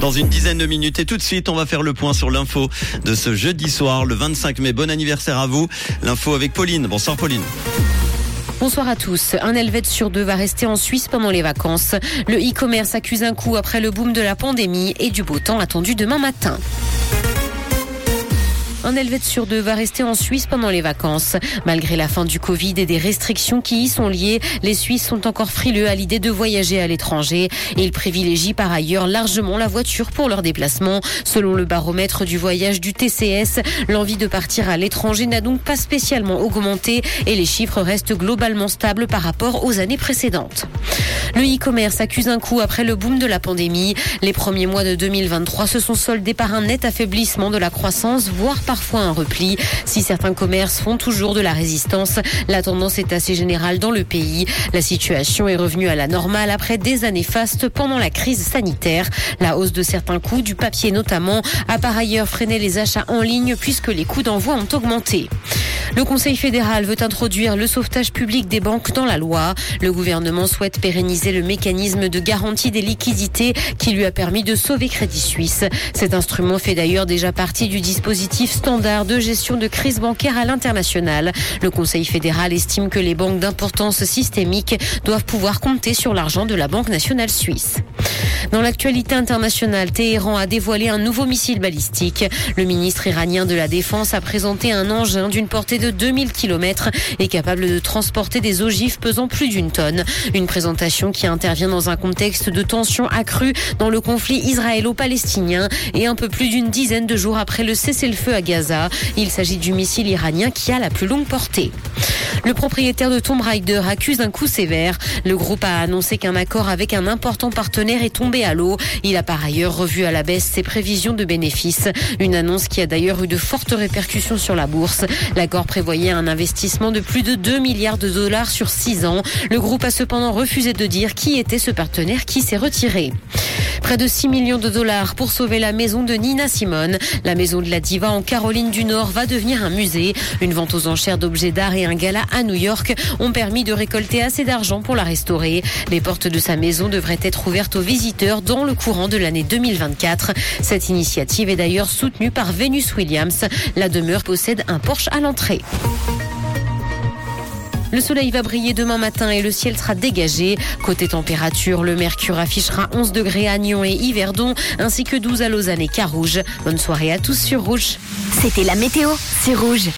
Dans une dizaine de minutes et tout de suite, on va faire le point sur l'info de ce jeudi soir, le 25 mai. Bon anniversaire à vous. L'info avec Pauline. Bonsoir Pauline. Bonsoir à tous. Un Helvète sur deux va rester en Suisse pendant les vacances. Le e-commerce accuse un coup après le boom de la pandémie et du beau temps attendu demain matin. Un Helvète sur deux va rester en Suisse pendant les vacances. Malgré la fin du Covid et des restrictions qui y sont liées, les Suisses sont encore frileux à l'idée de voyager à l'étranger. Ils privilégient par ailleurs largement la voiture pour leurs déplacements. Selon le baromètre du voyage du TCS, l'envie de partir à l'étranger n'a donc pas spécialement augmenté et les chiffres restent globalement stables par rapport aux années précédentes. Le e-commerce accuse un coup après le boom de la pandémie. Les premiers mois de 2023 se sont soldés par un net affaiblissement de la croissance, voire parfois un repli. Si certains commerces font toujours de la résistance, la tendance est assez générale dans le pays. La situation est revenue à la normale après des années fastes pendant la crise sanitaire. La hausse de certains coûts, du papier notamment, a par ailleurs freiné les achats en ligne puisque les coûts d'envoi ont augmenté. Le Conseil fédéral veut introduire le sauvetage public des banques dans la loi. Le gouvernement souhaite pérenniser le mécanisme de garantie des liquidités qui lui a permis de sauver Crédit Suisse. Cet instrument fait d'ailleurs déjà partie du dispositif standard de gestion de crise bancaire à l'international. Le Conseil fédéral estime que les banques d'importance systémique doivent pouvoir compter sur l'argent de la Banque nationale suisse. Dans l'actualité internationale, Téhéran a dévoilé un nouveau missile balistique. Le ministre iranien de la Défense a présenté un engin d'une portée de 2000 km et capable de transporter des ogives pesant plus d'une tonne. Une présentation qui intervient dans un contexte de tension accrue dans le conflit israélo-palestinien et un peu plus d'une dizaine de jours après le cessez-le-feu à Gaza. Il s'agit du missile iranien qui a la plus longue portée. Le propriétaire de Tomb Raider accuse un coup sévère. Le groupe a annoncé qu'un accord avec un important partenaire est tombé à l'eau. Il a par ailleurs revu à la baisse ses prévisions de bénéfices. Une annonce qui a d'ailleurs eu de fortes répercussions sur la bourse. L'accord prévoyait un investissement de plus de 2 milliards de dollars sur 6 ans. Le groupe a cependant refusé de dire qui était ce partenaire qui s'est retiré. Près de 6 millions de dollars pour sauver la maison de Nina Simone. La maison de la diva en Caroline du Nord va devenir un musée. Une vente aux enchères d'objets d'art et un gala à New York ont permis de récolter assez d'argent pour la restaurer. Les portes de sa maison devraient être ouvertes aux visiteurs dans le courant de l'année 2024. Cette initiative est d'ailleurs soutenue par Venus Williams. La demeure possède un Porsche à l'entrée. Le soleil va briller demain matin et le ciel sera dégagé. Côté température, le mercure affichera 11 degrés à Nyon et Yverdon, ainsi que 12 à Lausanne et Carouge. Bonne soirée à tous sur Rouge. C'était la météo, c'est Rouge.